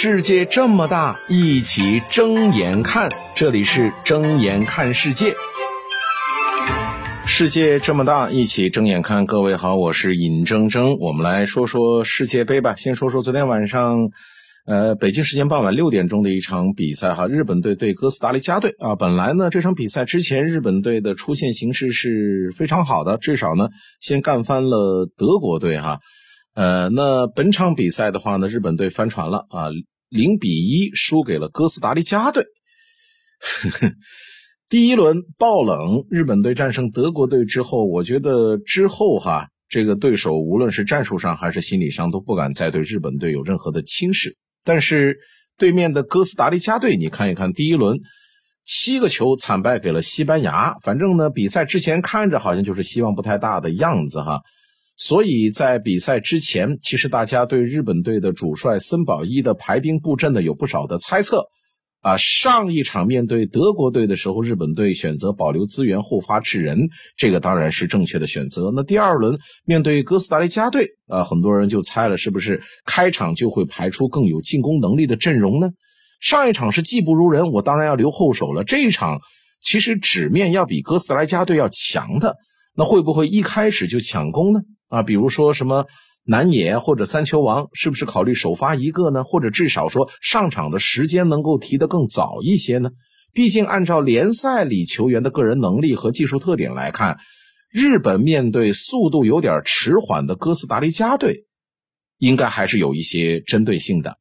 世界这么大，一起睁眼看。这里是睁眼看世界。世界这么大，一起睁眼看。各位好，我是尹铮铮。我们来说说世界杯吧。先说说昨天晚上，呃，北京时间傍晚六点钟的一场比赛哈，日本队对哥斯达黎加队啊。本来呢，这场比赛之前日本队的出线形势是非常好的，至少呢，先干翻了德国队哈。呃，那本场比赛的话呢，日本队翻船了啊，零比一输给了哥斯达黎加队。第一轮爆冷，日本队战胜德国队之后，我觉得之后哈，这个对手无论是战术上还是心理上都不敢再对日本队有任何的轻视。但是对面的哥斯达黎加队，你看一看，第一轮七个球惨败给了西班牙，反正呢，比赛之前看着好像就是希望不太大的样子哈。所以在比赛之前，其实大家对日本队的主帅森保一的排兵布阵呢有不少的猜测。啊，上一场面对德国队的时候，日本队选择保留资源后发制人，这个当然是正确的选择。那第二轮面对哥斯达黎加队，啊，很多人就猜了，是不是开场就会排出更有进攻能力的阵容呢？上一场是技不如人，我当然要留后手了。这一场其实纸面要比哥斯达黎加队要强的，那会不会一开始就抢攻呢？啊，比如说什么南野或者三球王，是不是考虑首发一个呢？或者至少说上场的时间能够提得更早一些呢？毕竟按照联赛里球员的个人能力和技术特点来看，日本面对速度有点迟缓的哥斯达黎加队，应该还是有一些针对性的。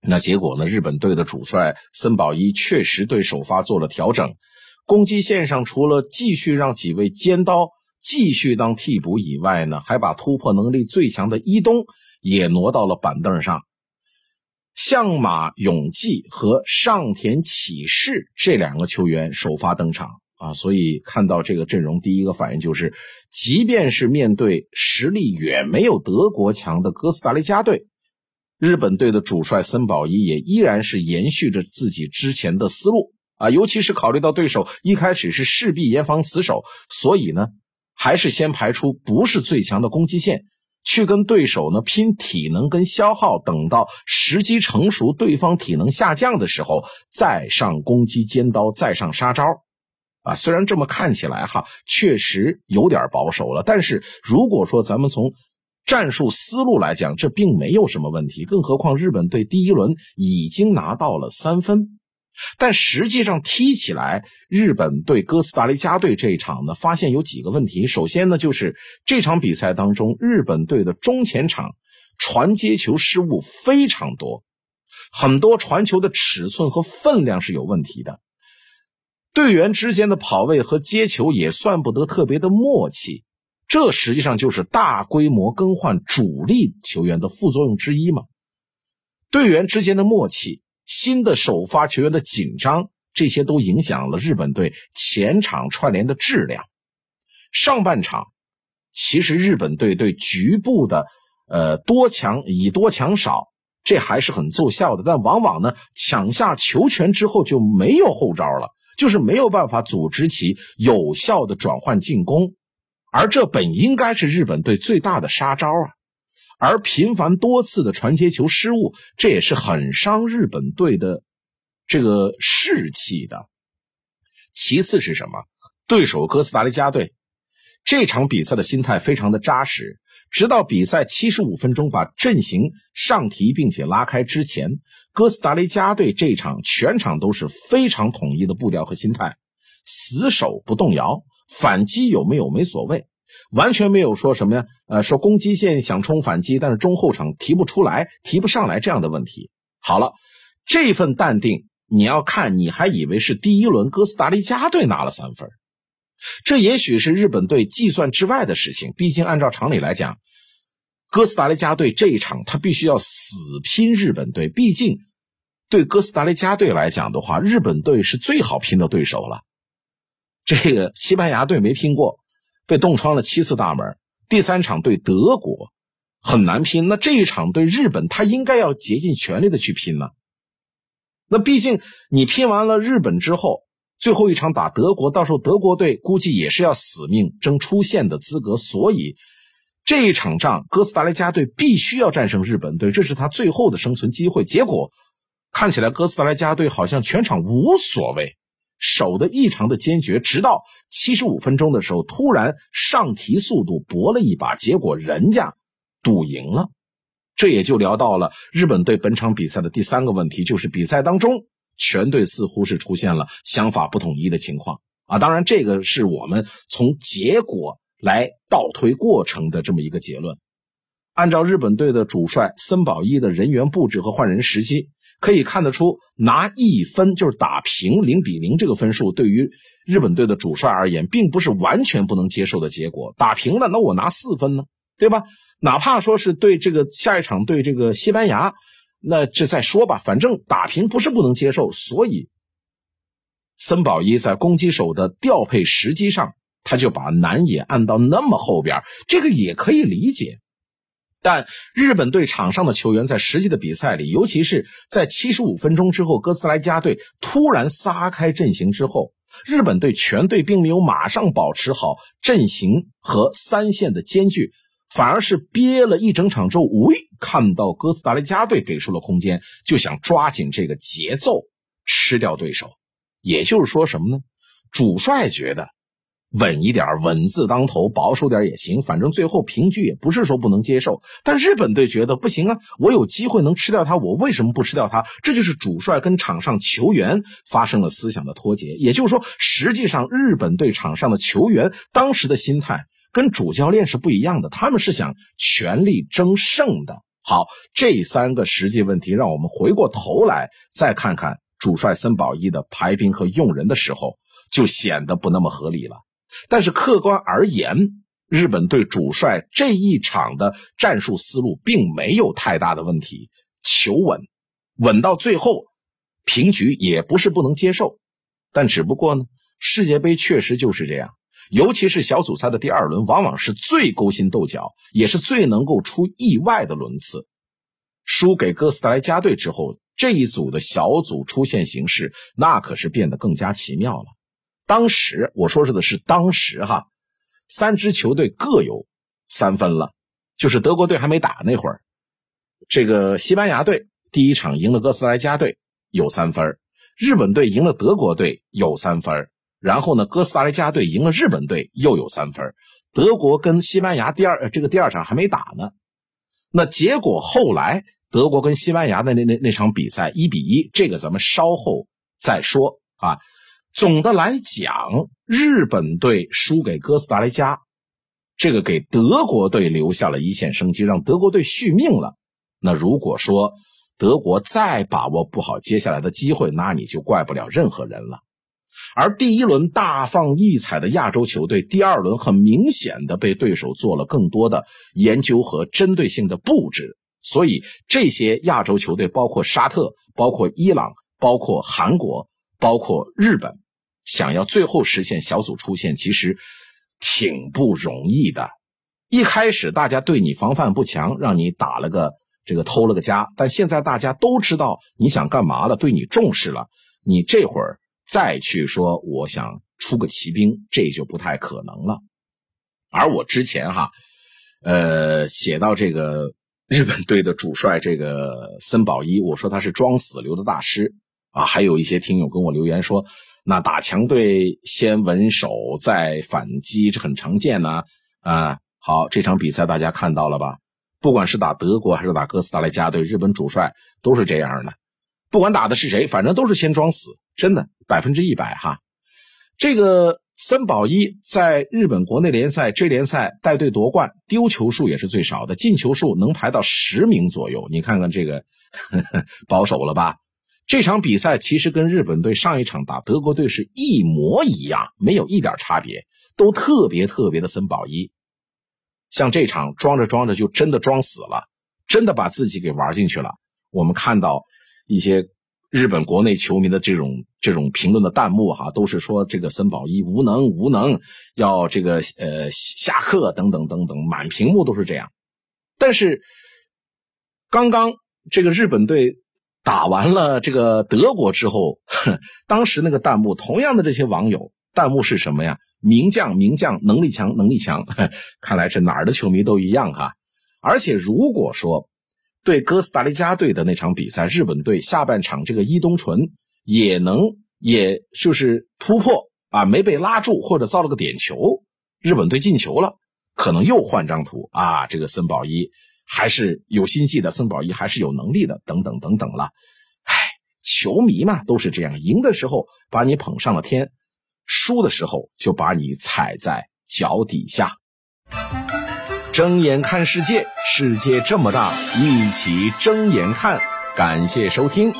那结果呢？日本队的主帅森保一确实对首发做了调整，攻击线上除了继续让几位尖刀。继续当替补以外呢，还把突破能力最强的伊东也挪到了板凳上。相马永纪和上田启士这两个球员首发登场啊，所以看到这个阵容，第一个反应就是，即便是面对实力远没有德国强的哥斯达黎加队，日本队的主帅森保一也依然是延续着自己之前的思路啊，尤其是考虑到对手一开始是势必严防死守，所以呢。还是先排出不是最强的攻击线，去跟对手呢拼体能跟消耗，等到时机成熟，对方体能下降的时候，再上攻击尖刀，再上杀招。啊，虽然这么看起来哈，确实有点保守了，但是如果说咱们从战术思路来讲，这并没有什么问题。更何况日本队第一轮已经拿到了三分。但实际上踢起来，日本对哥斯达黎加队这一场呢，发现有几个问题。首先呢，就是这场比赛当中，日本队的中前场传接球失误非常多，很多传球的尺寸和分量是有问题的，队员之间的跑位和接球也算不得特别的默契。这实际上就是大规模更换主力球员的副作用之一嘛。队员之间的默契。新的首发球员的紧张，这些都影响了日本队前场串联的质量。上半场，其实日本队对局部的，呃多强以多强少，这还是很奏效的。但往往呢，抢下球权之后就没有后招了，就是没有办法组织起有效的转换进攻，而这本应该是日本队最大的杀招啊。而频繁多次的传接球失误，这也是很伤日本队的这个士气的。其次是什么？对手哥斯达黎加队这场比赛的心态非常的扎实，直到比赛七十五分钟把阵型上提并且拉开之前，哥斯达黎加队这场全场都是非常统一的步调和心态，死守不动摇，反击有没有没所谓。完全没有说什么呀，呃，说攻击线想冲反击，但是中后场提不出来、提不上来这样的问题。好了，这份淡定，你要看，你还以为是第一轮哥斯达黎加队拿了三分，这也许是日本队计算之外的事情。毕竟按照常理来讲，哥斯达黎加队这一场他必须要死拼日本队。毕竟对哥斯达黎加队来讲的话，日本队是最好拼的对手了。这个西班牙队没拼过。被冻穿了七次大门，第三场对德国很难拼，那这一场对日本，他应该要竭尽全力的去拼呢。那毕竟你拼完了日本之后，最后一场打德国，到时候德国队估计也是要死命争出线的资格，所以这一场仗，哥斯达黎加队必须要战胜日本队，这是他最后的生存机会。结果看起来哥斯达黎加队好像全场无所谓，守得异常的坚决，直到七十五分钟的时候，突然上提速度搏了一把，结果人家赌赢了。这也就聊到了日本队本场比赛的第三个问题，就是比赛当中全队似乎是出现了想法不统一的情况啊。当然，这个是我们从结果。来倒推过程的这么一个结论，按照日本队的主帅森保一的人员布置和换人时机，可以看得出，拿一分就是打平零比零这个分数，对于日本队的主帅而言，并不是完全不能接受的结果。打平了，那我拿四分呢，对吧？哪怕说是对这个下一场对这个西班牙，那这再说吧，反正打平不是不能接受。所以，森保一在攻击手的调配时机上。他就把南野按到那么后边，这个也可以理解。但日本队场上的球员在实际的比赛里，尤其是在七十五分钟之后，哥斯达黎加队突然撒开阵型之后，日本队全队并没有马上保持好阵型和三线的间距，反而是憋了一整场之后，喂，看到哥斯达黎加队给出了空间，就想抓紧这个节奏吃掉对手。也就是说什么呢？主帅觉得。稳一点，稳字当头，保守点也行，反正最后平局也不是说不能接受。但日本队觉得不行啊，我有机会能吃掉他，我为什么不吃掉他？这就是主帅跟场上球员发生了思想的脱节。也就是说，实际上日本队场上的球员当时的心态跟主教练是不一样的，他们是想全力争胜的。好，这三个实际问题，让我们回过头来再看看主帅森保一的排兵和用人的时候，就显得不那么合理了。但是客观而言，日本队主帅这一场的战术思路并没有太大的问题，求稳，稳到最后，平局也不是不能接受。但只不过呢，世界杯确实就是这样，尤其是小组赛的第二轮，往往是最勾心斗角，也是最能够出意外的轮次。输给哥斯达黎加队之后，这一组的小组出现形势，那可是变得更加奇妙了。当时我说是的是当时哈，三支球队各有三分了，就是德国队还没打那会儿，这个西班牙队第一场赢了哥斯达黎加队有三分，日本队赢了德国队有三分，然后呢哥斯达黎加队赢了日本队又有三分，德国跟西班牙第二这个第二场还没打呢，那结果后来德国跟西班牙的那那那场比赛一比一，这个咱们稍后再说啊。总的来讲，日本队输给哥斯达黎加，这个给德国队留下了一线生机，让德国队续命了。那如果说德国再把握不好接下来的机会，那你就怪不了任何人了。而第一轮大放异彩的亚洲球队，第二轮很明显的被对手做了更多的研究和针对性的布置，所以这些亚洲球队，包括沙特、包括伊朗、包括韩国、包括日本。想要最后实现小组出线，其实挺不容易的。一开始大家对你防范不强，让你打了个这个偷了个家，但现在大家都知道你想干嘛了，对你重视了，你这会儿再去说我想出个骑兵，这就不太可能了。而我之前哈，呃，写到这个日本队的主帅这个森保一，我说他是装死留的大师啊，还有一些听友跟我留言说。那打强队先稳守再反击，这很常见呢。啊，好，这场比赛大家看到了吧？不管是打德国还是打哥斯达黎加队，日本主帅都是这样的。不管打的是谁，反正都是先装死，真的百分之一百哈。这个森保一在日本国内联赛 J 联赛带队夺冠，丢球数也是最少的，进球数能排到十名左右。你看看这个 保守了吧？这场比赛其实跟日本队上一场打德国队是一模一样，没有一点差别，都特别特别的森保一。像这场装着装着就真的装死了，真的把自己给玩进去了。我们看到一些日本国内球迷的这种这种评论的弹幕哈，都是说这个森保一无能无能，要这个呃下课等等等等，满屏幕都是这样。但是刚刚这个日本队。打完了这个德国之后，当时那个弹幕，同样的这些网友弹幕是什么呀？名将名将，能力强能力强。看来是哪儿的球迷都一样哈。而且如果说对哥斯达黎加队的那场比赛，日本队下半场这个伊东纯也能，也就是突破啊，没被拉住或者造了个点球，日本队进球了，可能又换张图啊，这个森保一还是有心计的，孙宝一还是有能力的，等等等等了。唉，球迷嘛都是这样，赢的时候把你捧上了天，输的时候就把你踩在脚底下。睁眼看世界，世界这么大，一起睁眼看。感谢收听。